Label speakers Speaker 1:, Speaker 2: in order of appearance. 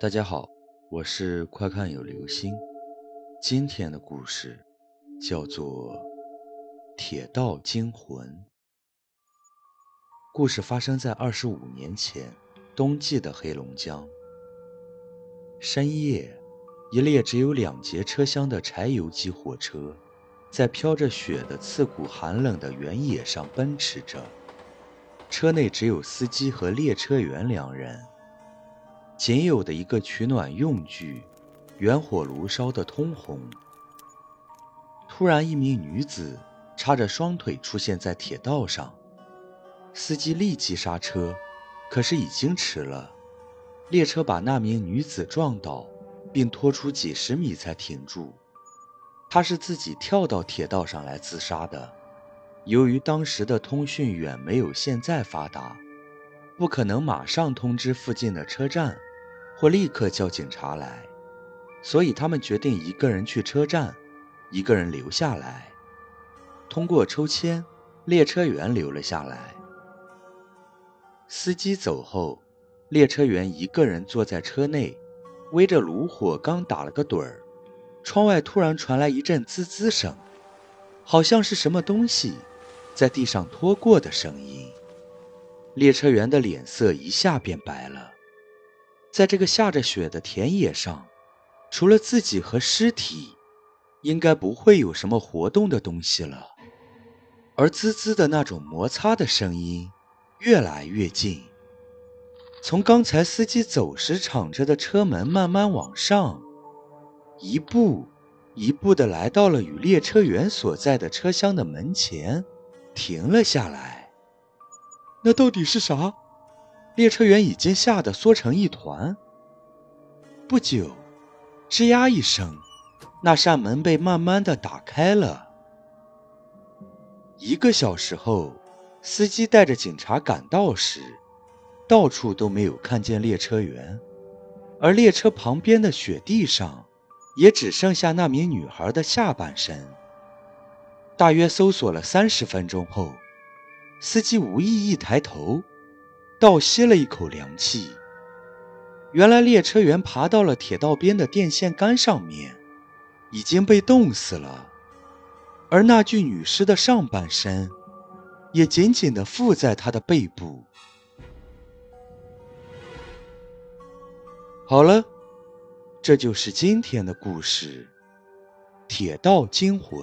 Speaker 1: 大家好，我是快看有流星。今天的故事叫做《铁道惊魂》。故事发生在二十五年前，冬季的黑龙江。深夜，一列只有两节车厢的柴油机火车，在飘着雪的刺骨寒冷的原野上奔驰着。车内只有司机和列车员两人。仅有的一个取暖用具，原火炉烧得通红。突然，一名女子叉着双腿出现在铁道上，司机立即刹车，可是已经迟了。列车把那名女子撞倒，并拖出几十米才停住。她是自己跳到铁道上来自杀的。由于当时的通讯远没有现在发达，不可能马上通知附近的车站。或立刻叫警察来，所以他们决定一个人去车站，一个人留下来。通过抽签，列车员留了下来。司机走后，列车员一个人坐在车内，围着炉火，刚打了个盹儿。窗外突然传来一阵滋滋声，好像是什么东西在地上拖过的声音。列车员的脸色一下变白了。在这个下着雪的田野上，除了自己和尸体，应该不会有什么活动的东西了。而滋滋的那种摩擦的声音越来越近，从刚才司机走时敞着的车门慢慢往上，一步一步地来到了与列车员所在的车厢的门前，停了下来。那到底是啥？列车员已经吓得缩成一团。不久，吱呀一声，那扇门被慢慢的打开了。一个小时后，司机带着警察赶到时，到处都没有看见列车员，而列车旁边的雪地上，也只剩下那名女孩的下半身。大约搜索了三十分钟后，司机无意一抬头。倒吸了一口凉气，原来列车员爬到了铁道边的电线杆上面，已经被冻死了，而那具女尸的上半身也紧紧地附在他的背部。好了，这就是今天的故事，《铁道惊魂》。